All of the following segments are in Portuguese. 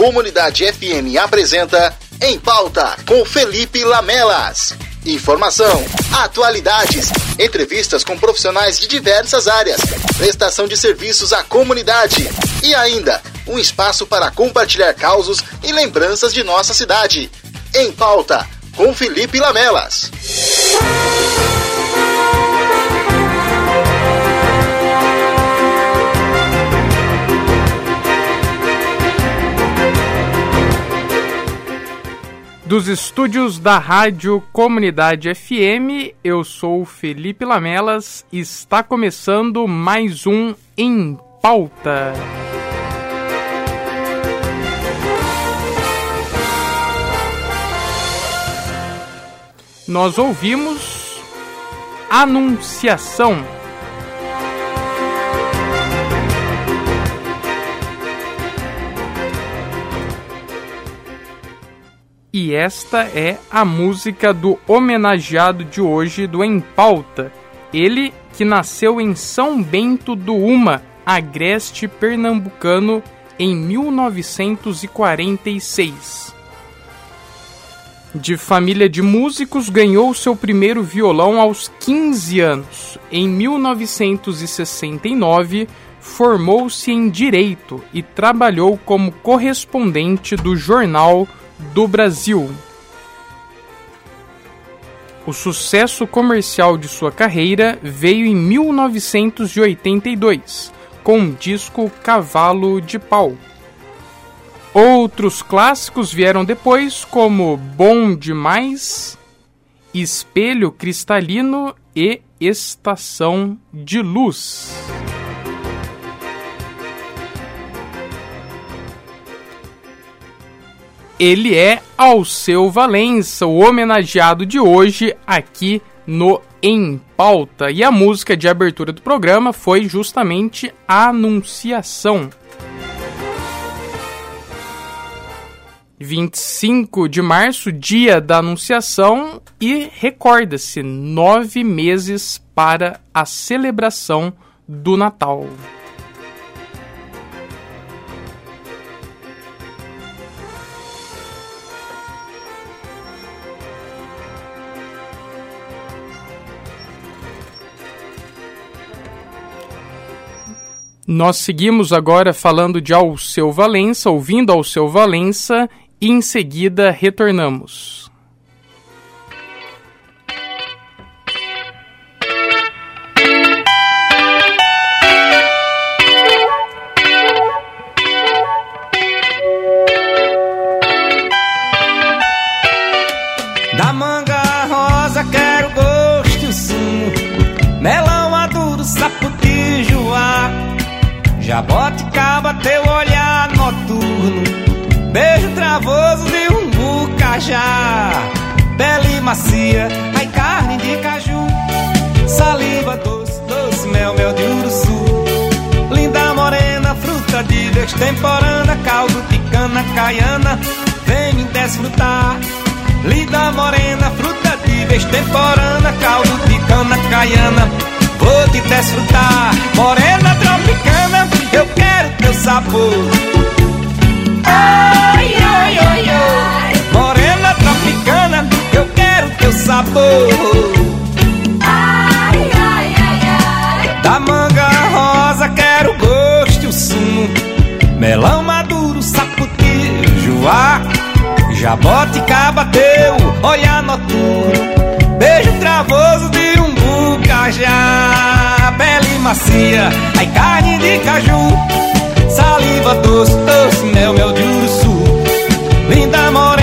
Comunidade FM apresenta Em Pauta com Felipe Lamelas. Informação, atualidades, entrevistas com profissionais de diversas áreas, prestação de serviços à comunidade e ainda um espaço para compartilhar causos e lembranças de nossa cidade. Em Pauta com Felipe Lamelas. Dos estúdios da Rádio Comunidade FM, eu sou Felipe Lamelas e está começando mais um Em Pauta. Nós ouvimos Anunciação E esta é a música do homenageado de hoje do Em Pauta. Ele que nasceu em São Bento do Uma, agreste pernambucano, em 1946. De família de músicos, ganhou seu primeiro violão aos 15 anos. Em 1969, formou-se em Direito e trabalhou como correspondente do jornal do Brasil. O sucesso comercial de sua carreira veio em 1982, com o disco Cavalo de Pau. Outros clássicos vieram depois, como Bom Demais, Espelho Cristalino e Estação de Luz. Ele é Alceu Valença, o homenageado de hoje aqui no Em Pauta. E a música de abertura do programa foi justamente Anunciação. 25 de março, dia da Anunciação, e recorda-se, nove meses para a celebração do Natal. Nós seguimos agora falando de Alceu Valença, ouvindo Alceu Valença, e em seguida retornamos. Sabor. Ai, ai, ai, ai. Da manga rosa quero gosto e o sumo. Melão maduro, saputi, joá. Jaboticaba teu olhar noturno. Beijo travoso de um bucajá Pele macia, ai carne de caju Saliva doce, doce, mel, mel de urso Linda morena,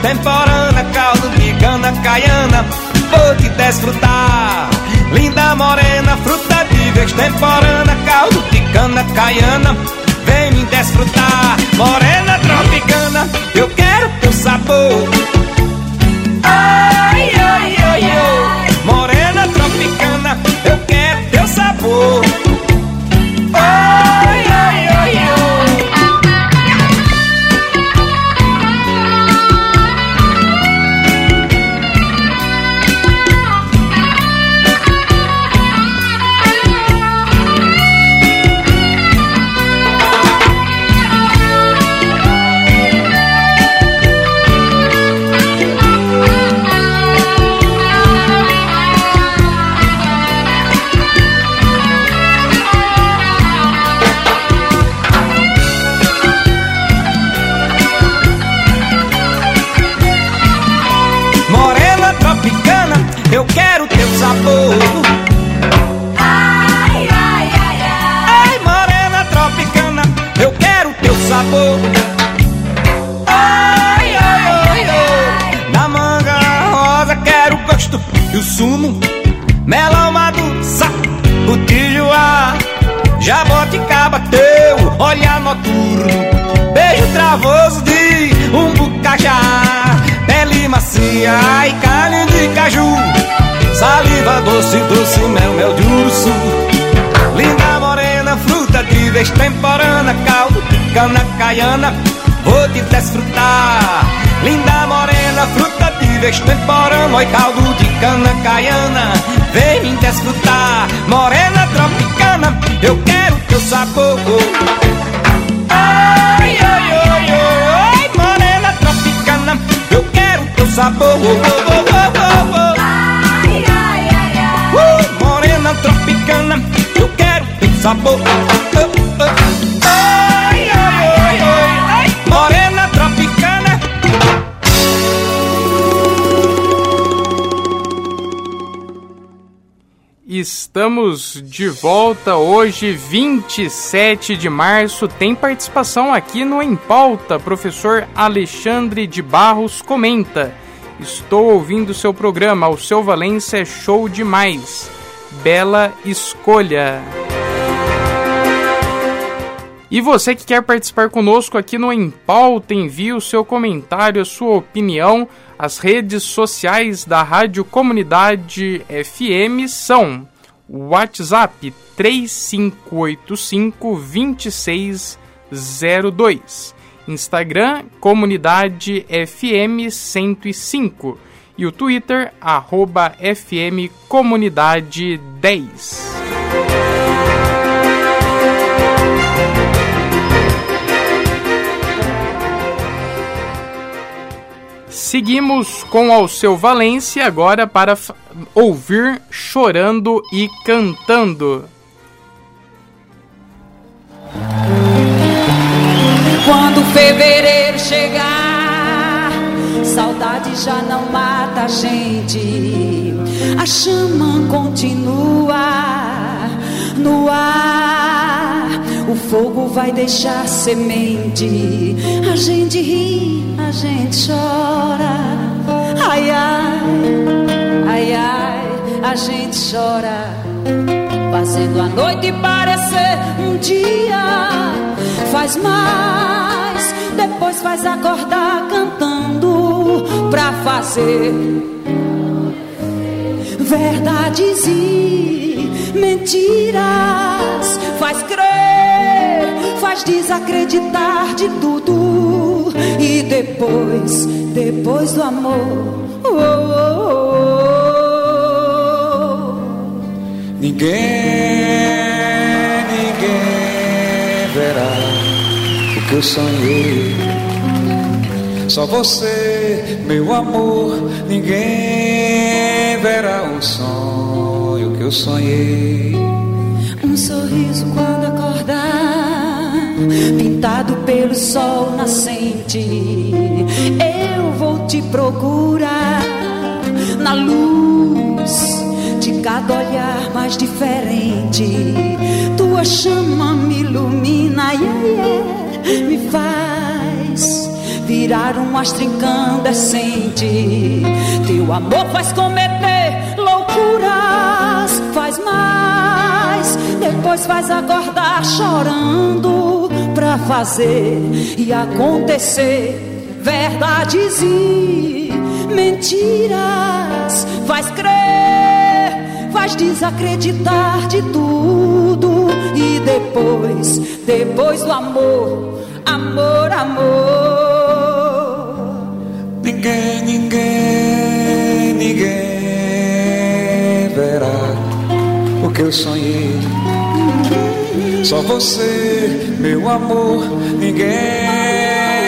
destemporana Caldo de cana caiana, vou te desfrutar Linda morena, fruta de destemporana Caldo de cana caiana, vem me desfrutar Morena tropicana, eu quero teu sabor Ai, ai, ai, ai. Morena tropicana, eu quero teu sabor. Doce, doce, mel, mel de urso. Linda morena, fruta de vez temporana Caldo de cana caiana, vou te desfrutar. Linda morena, fruta de vez temporana caldo de cana caiana, vem me desfrutar. Morena tropicana, eu quero teu sabor. Ai, ai, ai, ai, morena tropicana Eu quero teu sabor sabor. Ai, ai, ai, ai, morena tropicana. Estamos de volta hoje, 27 de março. Tem participação aqui no Em Pauta. Professor Alexandre de Barros comenta. Estou ouvindo seu programa, o seu Valência é show demais bela escolha. E você que quer participar conosco aqui no Em Pauta, envie o seu comentário, a sua opinião. As redes sociais da Rádio Comunidade FM são WhatsApp 3585 2602, Instagram Comunidade FM 105 e o Twitter, arroba FM Comunidade 10. Seguimos com Alceu Valência agora para ouvir chorando e cantando. Quando fevereiro chegar saudade já não mata a gente. A chama continua no ar. O fogo vai deixar semente. A gente ri, a gente chora. Ai, ai, ai, ai, a gente chora. Fazendo a noite parecer um dia. Faz mais, depois faz acordar cantando pra fazer verdades e mentiras. Faz crer, faz desacreditar de tudo. E depois, depois do amor, oh, oh, oh, ninguém, ninguém verá o que eu sonhei só você, meu amor, ninguém verá o sonho que eu sonhei. Um sorriso quando acordar, pintado pelo sol nascente. Eu vou te procurar na luz de cada olhar mais diferente. Tua chama me ilumina, yeah, yeah, me faz virar um astro incandescente. Teu amor faz cometer loucuras, faz mais, depois faz acordar chorando fazer e acontecer verdades e mentiras, faz crer, faz desacreditar de tudo e depois, depois do amor, amor, amor. Ninguém, ninguém, ninguém verá o que eu sonhei. Só você, meu amor, ninguém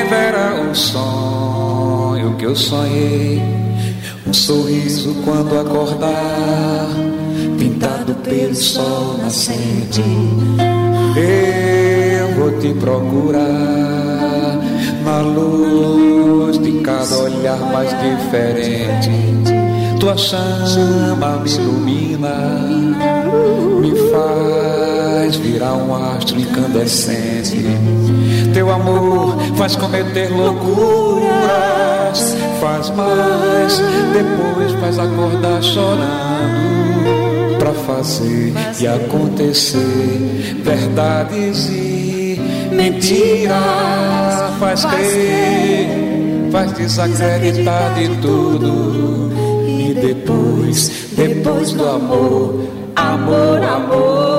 verá o sonho que eu sonhei. Um sorriso quando acordar, pintado pelo sol nascente. Eu vou te procurar na luz de cada olhar mais diferente. Tua chama me ilumina, me faz virar um astro incandescente. Teu amor faz cometer loucuras, faz mais, depois faz acordar chorando pra fazer e acontecer verdades e mentiras. Faz crer, faz desacreditar de tudo. E depois, depois do amor, amor, amor.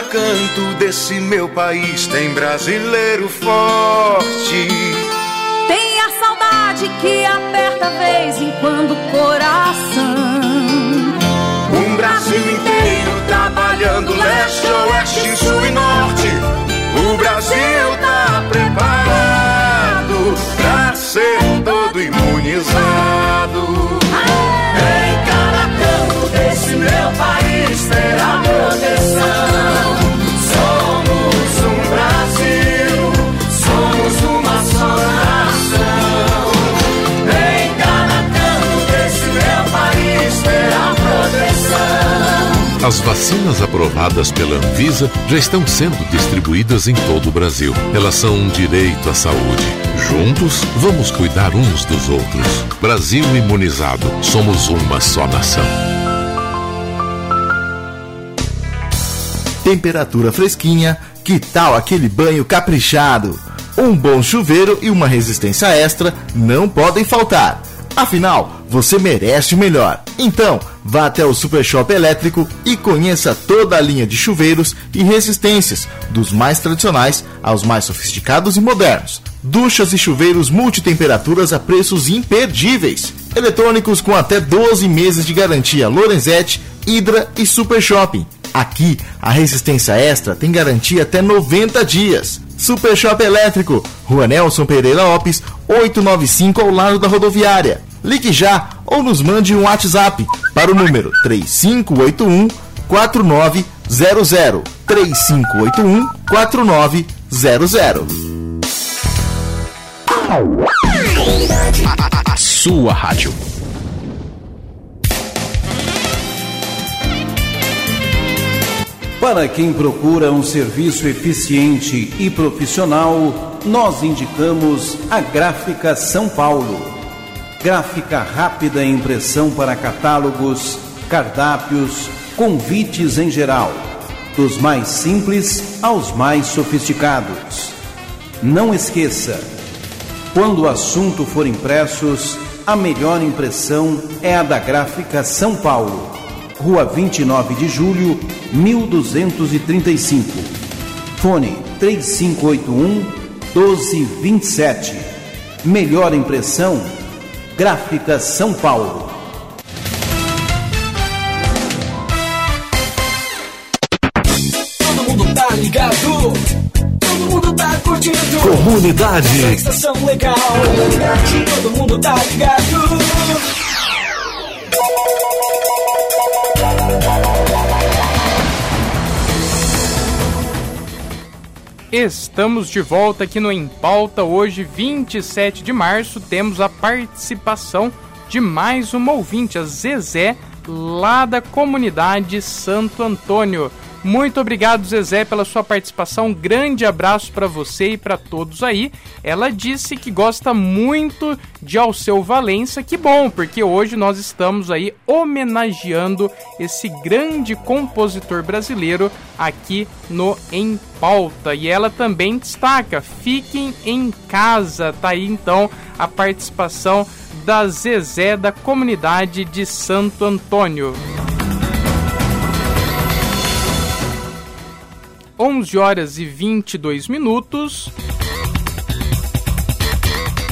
Cada canto desse meu país tem brasileiro forte. Tem a saudade que aperta vez em quando o coração. Um Brasil inteiro trabalhando leste, oeste, sul e norte. As vacinas aprovadas pela Anvisa já estão sendo distribuídas em todo o Brasil. Elas são um direito à saúde. Juntos, vamos cuidar uns dos outros. Brasil imunizado. Somos uma só nação. Temperatura fresquinha. Que tal aquele banho caprichado? Um bom chuveiro e uma resistência extra não podem faltar. Afinal, você merece o melhor. Então, vá até o Super Shop Elétrico e conheça toda a linha de chuveiros e resistências, dos mais tradicionais aos mais sofisticados e modernos. Duchas e chuveiros multitemperaturas a preços imperdíveis. Eletrônicos com até 12 meses de garantia Lorenzetti, Hydra e Super Shopping. Aqui, a resistência extra tem garantia até 90 dias. Super Shop Elétrico, Rua Nelson Pereira Lopes, 895 ao lado da rodoviária. Ligue já ou nos mande um WhatsApp para o número 3581 4900 3581 4900. A sua rádio. Para quem procura um serviço eficiente e profissional, nós indicamos a Gráfica São Paulo. Gráfica rápida em impressão para catálogos, cardápios, convites em geral, dos mais simples aos mais sofisticados. Não esqueça, quando o assunto for impressos, a melhor impressão é a da Gráfica São Paulo Rua 29 de Julho, 1235. Fone 3581 1227. Melhor impressão, Gráfica São Paulo. Todo mundo tá ligado. Todo mundo tá curtindo. Comunidade. Estação legal. Todo mundo tá ligado. Estamos de volta aqui no Em Pauta. Hoje, 27 de março, temos a participação de mais uma ouvinte, a Zezé, lá da comunidade Santo Antônio. Muito obrigado, Zezé, pela sua participação. Um grande abraço para você e para todos aí. Ela disse que gosta muito de Alceu Valença. Que bom, porque hoje nós estamos aí homenageando esse grande compositor brasileiro aqui no Em Pauta. E ela também destaca: fiquem em casa. Tá aí então a participação da Zezé da comunidade de Santo Antônio. 11 horas e 22 minutos.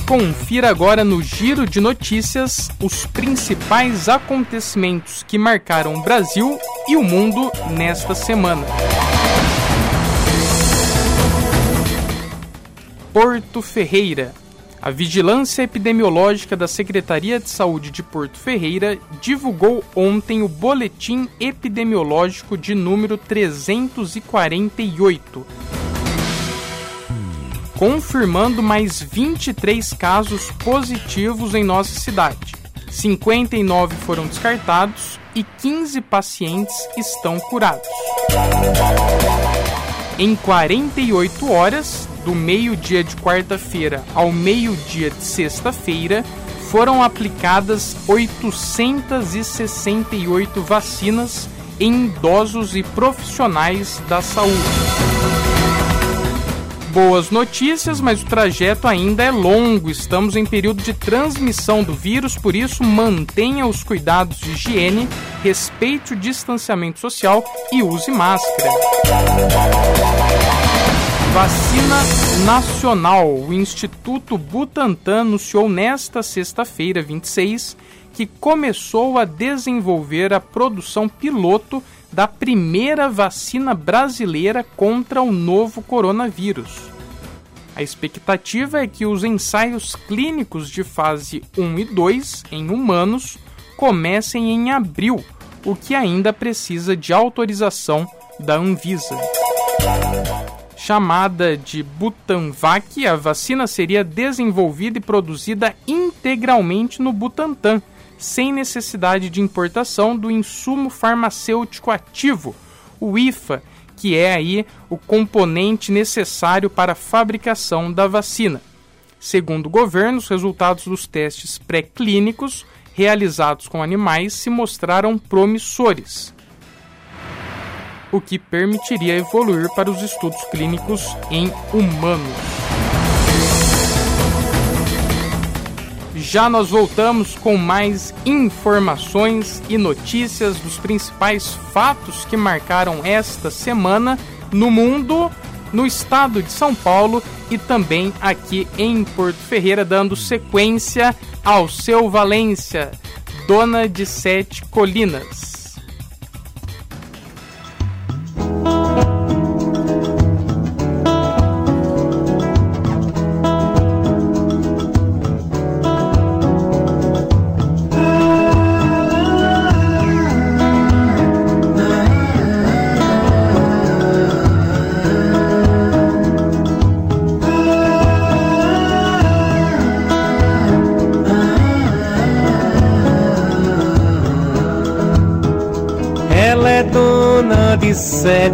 Confira agora no Giro de Notícias os principais acontecimentos que marcaram o Brasil e o mundo nesta semana. Porto Ferreira. A Vigilância Epidemiológica da Secretaria de Saúde de Porto Ferreira divulgou ontem o Boletim Epidemiológico de número 348, confirmando mais 23 casos positivos em nossa cidade. 59 foram descartados e 15 pacientes estão curados. Em 48 horas, do meio-dia de quarta-feira ao meio-dia de sexta-feira, foram aplicadas 868 vacinas em idosos e profissionais da saúde. Boas notícias, mas o trajeto ainda é longo. Estamos em período de transmissão do vírus, por isso mantenha os cuidados de higiene, respeite o distanciamento social e use máscara. Vacina nacional. O Instituto Butantan anunciou nesta sexta-feira, 26, que começou a desenvolver a produção piloto da primeira vacina brasileira contra o novo coronavírus. A expectativa é que os ensaios clínicos de fase 1 e 2 em humanos comecem em abril, o que ainda precisa de autorização da Anvisa. Chamada de Butanvac, a vacina seria desenvolvida e produzida integralmente no Butantan sem necessidade de importação do insumo farmacêutico ativo, o IFA, que é aí o componente necessário para a fabricação da vacina. Segundo o governo, os resultados dos testes pré-clínicos realizados com animais se mostraram promissores, o que permitiria evoluir para os estudos clínicos em humanos. Já nós voltamos com mais informações e notícias dos principais fatos que marcaram esta semana no mundo, no estado de São Paulo e também aqui em Porto Ferreira, dando sequência ao seu Valência, dona de sete colinas.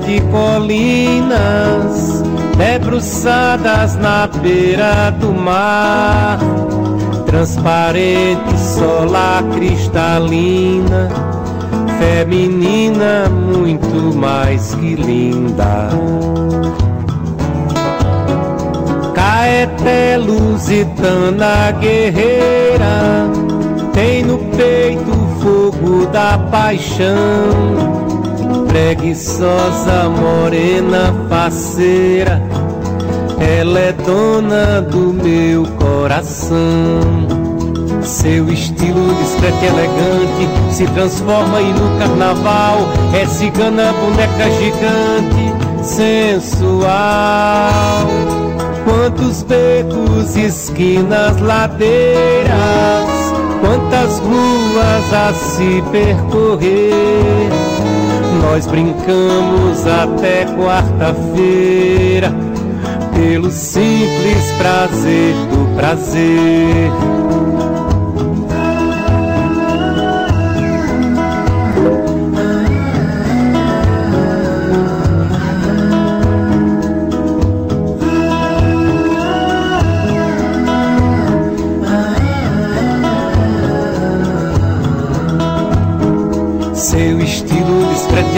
Sete colinas debruçadas na beira do mar, transparente solar cristalina, feminina muito mais que linda. Caeté lusitana guerreira, tem no peito o fogo da paixão preguiçosa, morena, faceira, ela é dona do meu coração. Seu estilo discreto e elegante se transforma e no carnaval é cigana, boneca gigante, sensual. Quantos becos, esquinas, ladeiras, quantas ruas a se percorrer nós brincamos até quarta-feira, pelo simples prazer do prazer.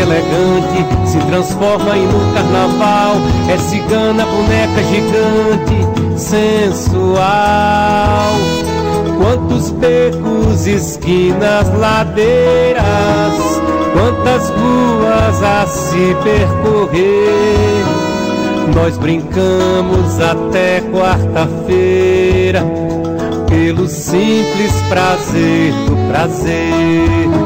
Elegante se transforma em no carnaval. É cigana, boneca gigante, sensual. Quantos becos, esquinas, ladeiras, quantas ruas a se percorrer. Nós brincamos até quarta-feira, pelo simples prazer do prazer.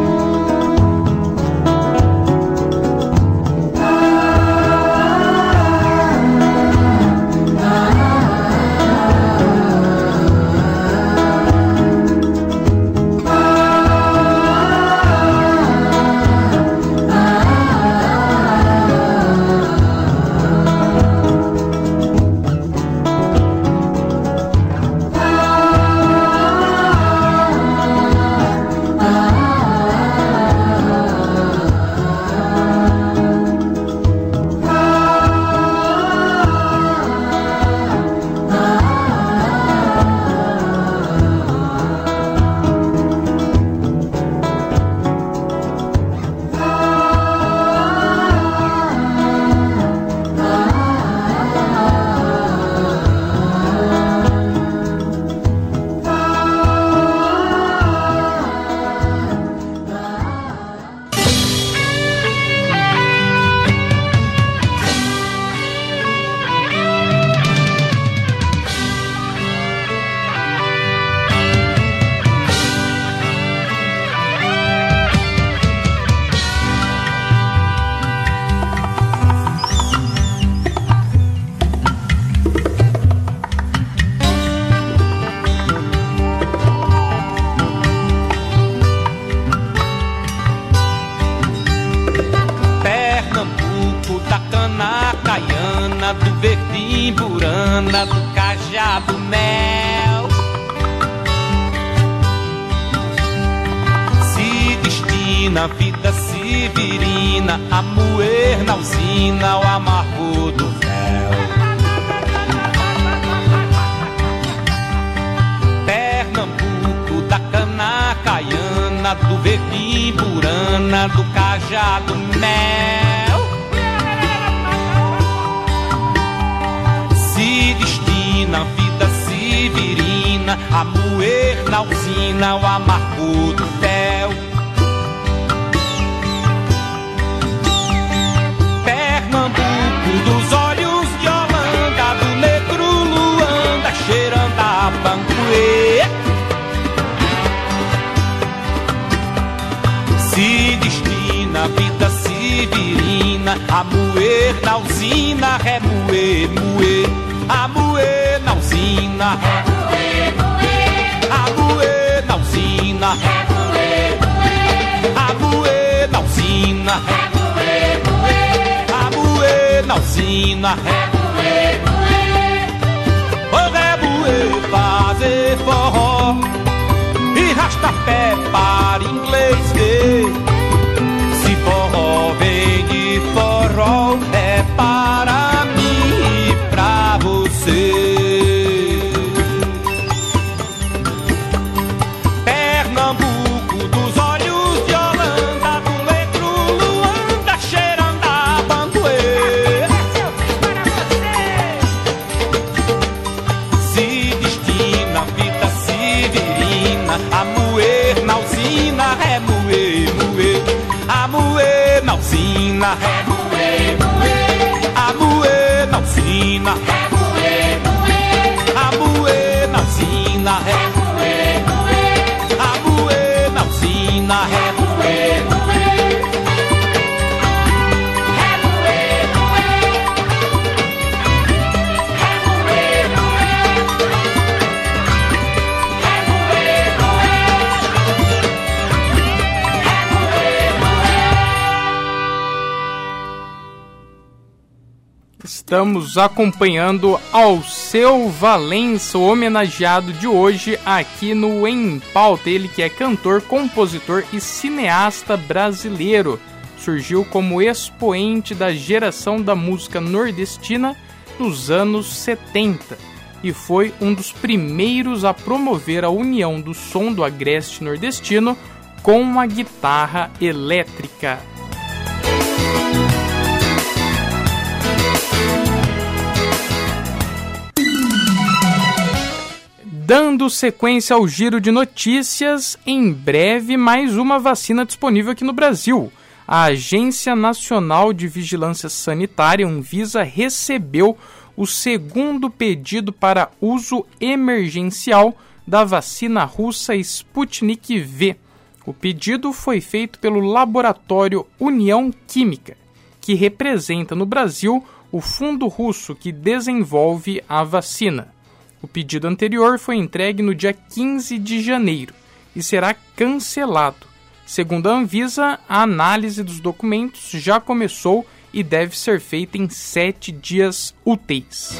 Vervimburana, do cajado mel. Se destina a vida severina a moer na usina o amargo do véu. Pernambuco da cana caiana, do vervimburana, do cajado mel. A moer na usina o amargo do véu. Pernambuco dos olhos de Holanda, do negro Luanda, cheirando a bancuê. Se destina a vida severina a moer na usina, remoer, moer, a moer na usina, remoer, usina, remoer, moer, a moer na usina, remoer, moer, a moer na usina, o remoer fazer forró. E rastapé para inglês ver. Estamos acompanhando Alceu Valença, o homenageado de hoje aqui no Em Pauta. Ele que é cantor, compositor e cineasta brasileiro. Surgiu como expoente da geração da música nordestina nos anos 70 e foi um dos primeiros a promover a união do som do agreste nordestino com a guitarra elétrica. Dando sequência ao giro de notícias, em breve mais uma vacina disponível aqui no Brasil. A Agência Nacional de Vigilância Sanitária, Anvisa, recebeu o segundo pedido para uso emergencial da vacina russa Sputnik V. O pedido foi feito pelo laboratório União Química, que representa no Brasil o fundo russo que desenvolve a vacina. O pedido anterior foi entregue no dia 15 de janeiro e será cancelado. Segundo a Anvisa, a análise dos documentos já começou e deve ser feita em sete dias úteis.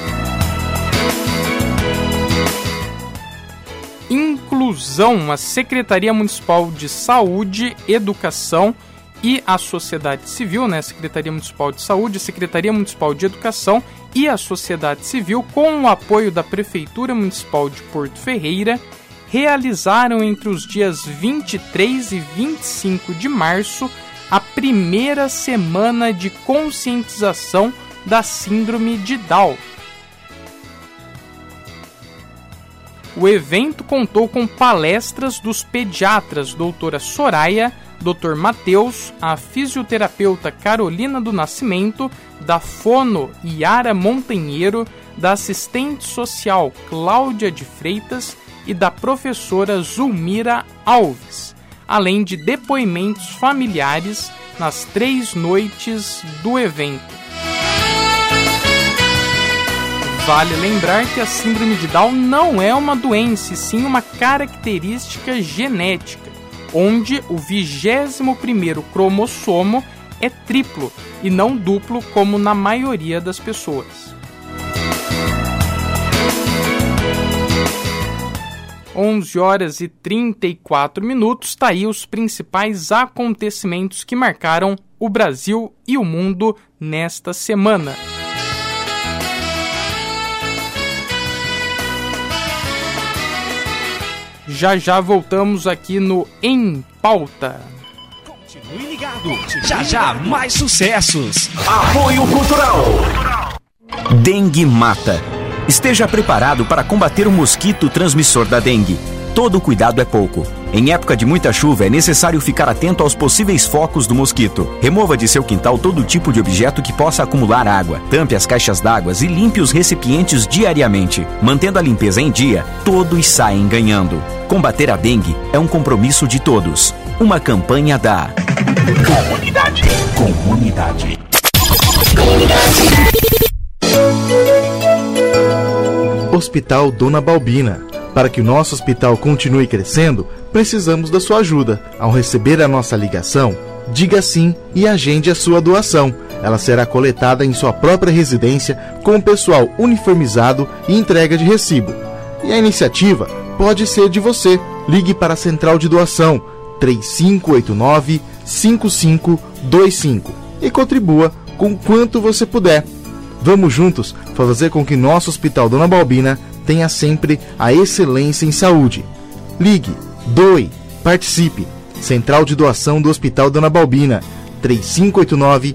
Inclusão, a Secretaria Municipal de Saúde, Educação e a sociedade civil, né, Secretaria Municipal de Saúde, Secretaria Municipal de Educação e a sociedade civil, com o apoio da Prefeitura Municipal de Porto Ferreira, realizaram entre os dias 23 e 25 de março a primeira semana de conscientização da Síndrome de Down. O evento contou com palestras dos pediatras doutora Soraya, Dr. Matheus, a fisioterapeuta Carolina do Nascimento, da Fono Yara Montanheiro, da assistente social Cláudia de Freitas e da professora Zulmira Alves, além de depoimentos familiares nas três noites do evento. Vale lembrar que a síndrome de Down não é uma doença, e sim uma característica genética, onde o vigésimo primeiro cromossomo é triplo e não duplo como na maioria das pessoas. Onze horas e 34 minutos, tá aí os principais acontecimentos que marcaram o Brasil e o mundo nesta semana. Já já voltamos aqui no Em Pauta. Continue ligado. Já já mais sucessos. Apoio Cultural. Dengue mata. Esteja preparado para combater o mosquito transmissor da dengue. Todo cuidado é pouco. Em época de muita chuva, é necessário ficar atento aos possíveis focos do mosquito. Remova de seu quintal todo tipo de objeto que possa acumular água. Tampe as caixas d'água e limpe os recipientes diariamente. Mantendo a limpeza em dia, todos saem ganhando. Combater a dengue é um compromisso de todos. Uma campanha da Comunidade. Comunidade. Hospital Dona Balbina. Para que o nosso hospital continue crescendo, precisamos da sua ajuda. Ao receber a nossa ligação, diga sim e agende a sua doação. Ela será coletada em sua própria residência com o pessoal uniformizado e entrega de recibo. E a iniciativa pode ser de você. Ligue para a Central de Doação 3589 5525 e contribua com quanto você puder. Vamos juntos fazer com que nosso Hospital Dona Balbina tenha sempre a excelência em saúde. Ligue, doe, participe. Central de Doação do Hospital Dona Balbina 3589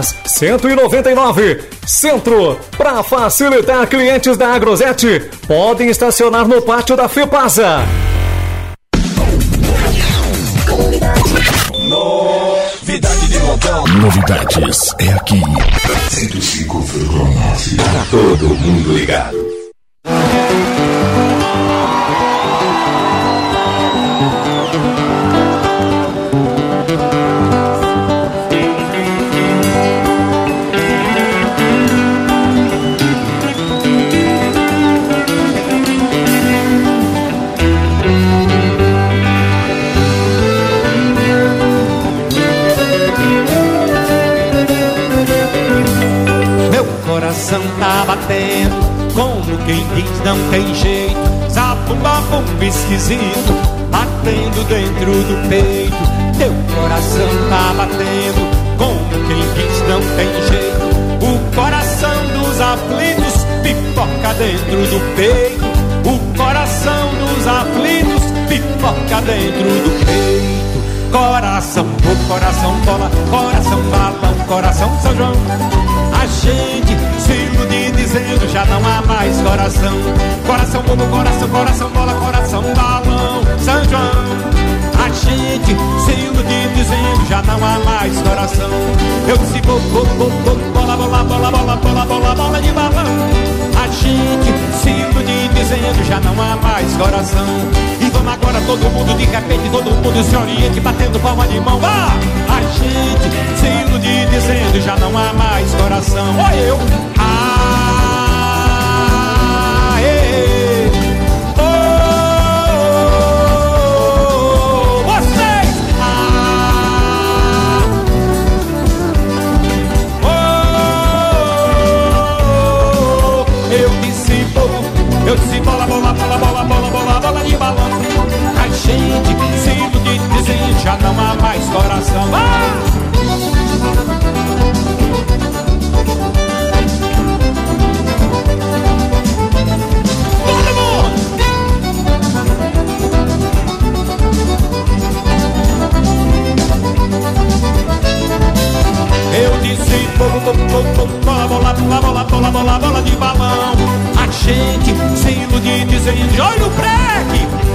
Forjas. 199, Centro. Para facilitar clientes da Agrosete, podem estacionar no pátio da FEPASA. Novidade de montão. Novidades é aqui. 105,9. Tá todo mundo ligado. Diz não tem jeito. Zabumba bumba esquisito. Batendo dentro do peito. Teu coração tá batendo. Como quem diz não tem jeito. O coração dos aflitos Pipoca dentro do peito. O coração dos aflitos Pipoca dentro do peito Coração, o coração bola, coração balão, coração São João. A gente se ilude dizendo já não há mais coração. Coração bolo, coração, coração bola, coração balão, São João. A gente se ilude dizendo já não há mais coração. Eu disse bo, bo, bo, bola, bola, bola, bola, bola, bola, bola de balão. A gente se ilude dizendo já não há mais coração. Agora todo mundo de repente, todo mundo se oriente batendo palma de mão. Ah! A gente se ilude dizendo já não há mais coração. Olha eu. Ah, ê, oh, vocês. Ah, oh, eu disse eu disse bola, bola, bola, bola, bola, bola, bola de balão assim já não há mais coração. Ah! Todo mundo! Eu disse, bola, bola, bola, bola, bola, bola, bola de balão. A gente se ilude dizendo, olha o breque,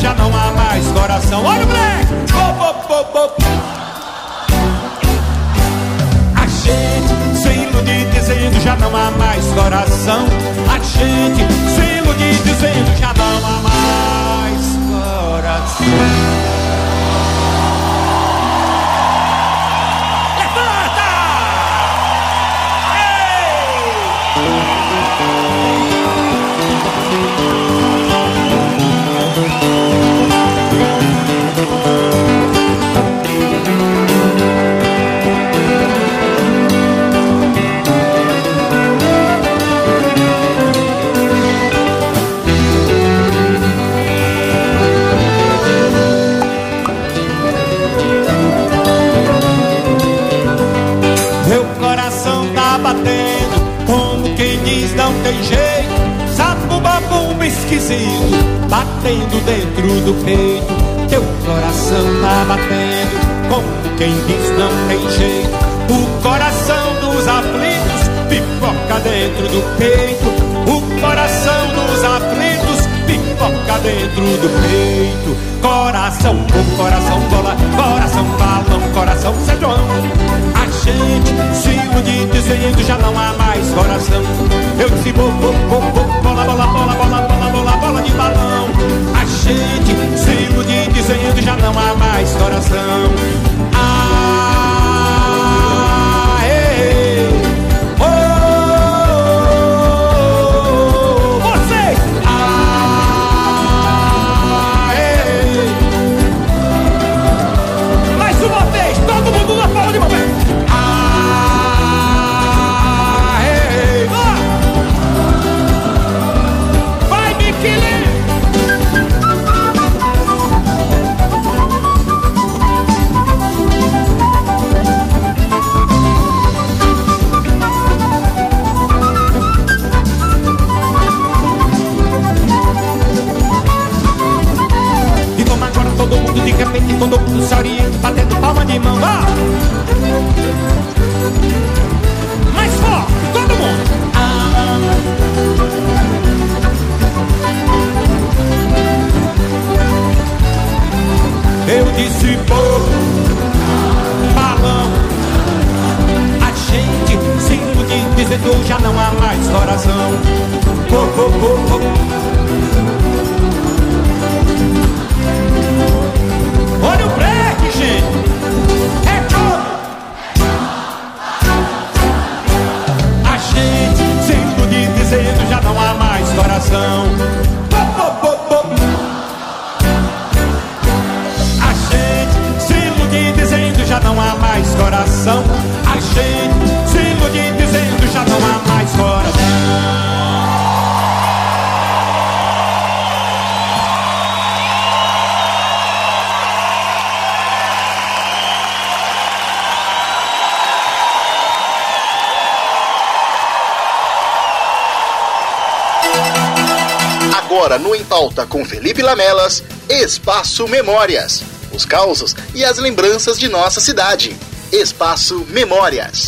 já não há mais coração. Olha o Black! Dizendo já não há mais coração. Eu disse bo, bo, bo, bo, bola, bola, bola, bola, bola, bola, bola de balão. A gente se ilude dizendo já não há mais coração. azedou, já não há mais coração. Pauta com Felipe Lamelas, Espaço Memórias. Os causos e as lembranças de nossa cidade. Espaço Memórias.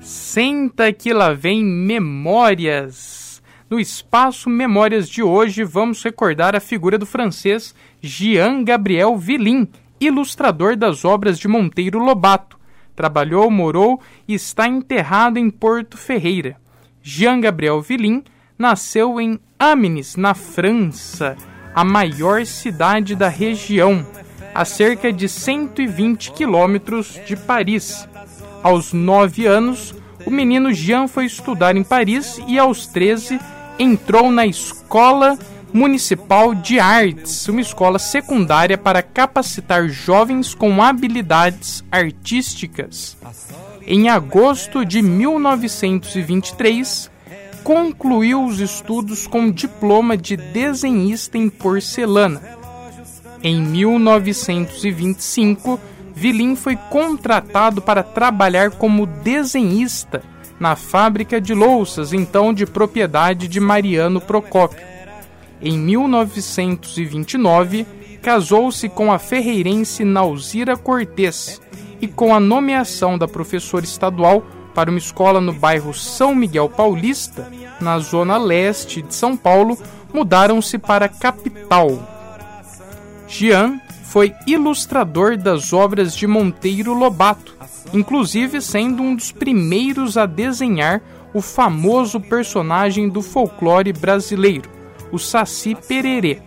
Senta que lá vem Memórias. No Espaço Memórias de hoje, vamos recordar a figura do francês Jean Gabriel Villin, ilustrador das obras de Monteiro Lobato. Trabalhou, morou e está enterrado em Porto Ferreira. Jean Gabriel Villin nasceu em Amiens, na França, a maior cidade da região, a cerca de 120 quilômetros de Paris. Aos 9 anos, o menino Jean foi estudar em Paris e, aos 13, entrou na Escola Municipal de Artes, uma escola secundária para capacitar jovens com habilidades artísticas. Em agosto de 1923, concluiu os estudos com diploma de desenhista em porcelana. Em 1925, Vilim foi contratado para trabalhar como desenhista na fábrica de louças, então de propriedade de Mariano Procópio. Em 1929, casou-se com a ferreirense Nauzira Cortes e com a nomeação da professora estadual para uma escola no bairro São Miguel Paulista, na zona leste de São Paulo, mudaram-se para a capital. Jean foi ilustrador das obras de Monteiro Lobato, inclusive sendo um dos primeiros a desenhar o famoso personagem do folclore brasileiro, o Saci Pererê.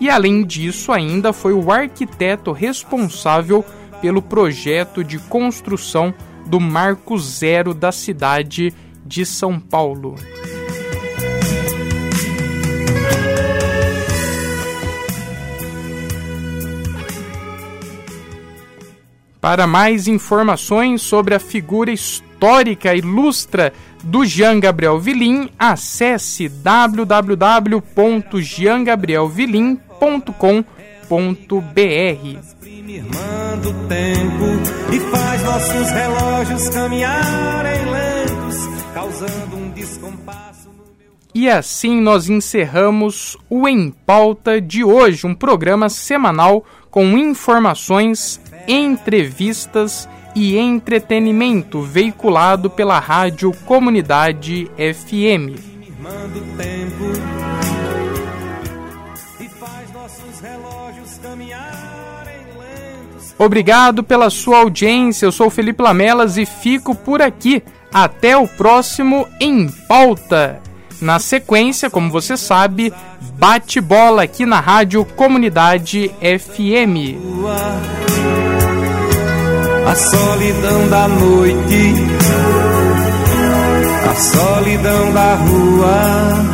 E além disso, ainda foi o arquiteto responsável pelo projeto de construção do Marco Zero da cidade de São Paulo. Para mais informações sobre a figura histórica ilustra do Jean Gabriel Vilim, acesse www.jeangabrielvilim.com.br. Irmã do tempo e faz nossos relógios caminharem lentos, causando um descompasso. E assim nós encerramos o Em Pauta de hoje, um programa semanal com informações entrevistas e entretenimento veiculado pela Rádio Comunidade FM. Obrigado pela sua audiência. Eu sou Felipe Lamelas e fico por aqui. Até o próximo Em Pauta. Na sequência, como você sabe, bate bola aqui na Rádio Comunidade FM a solidão da noite, a solidão da rua.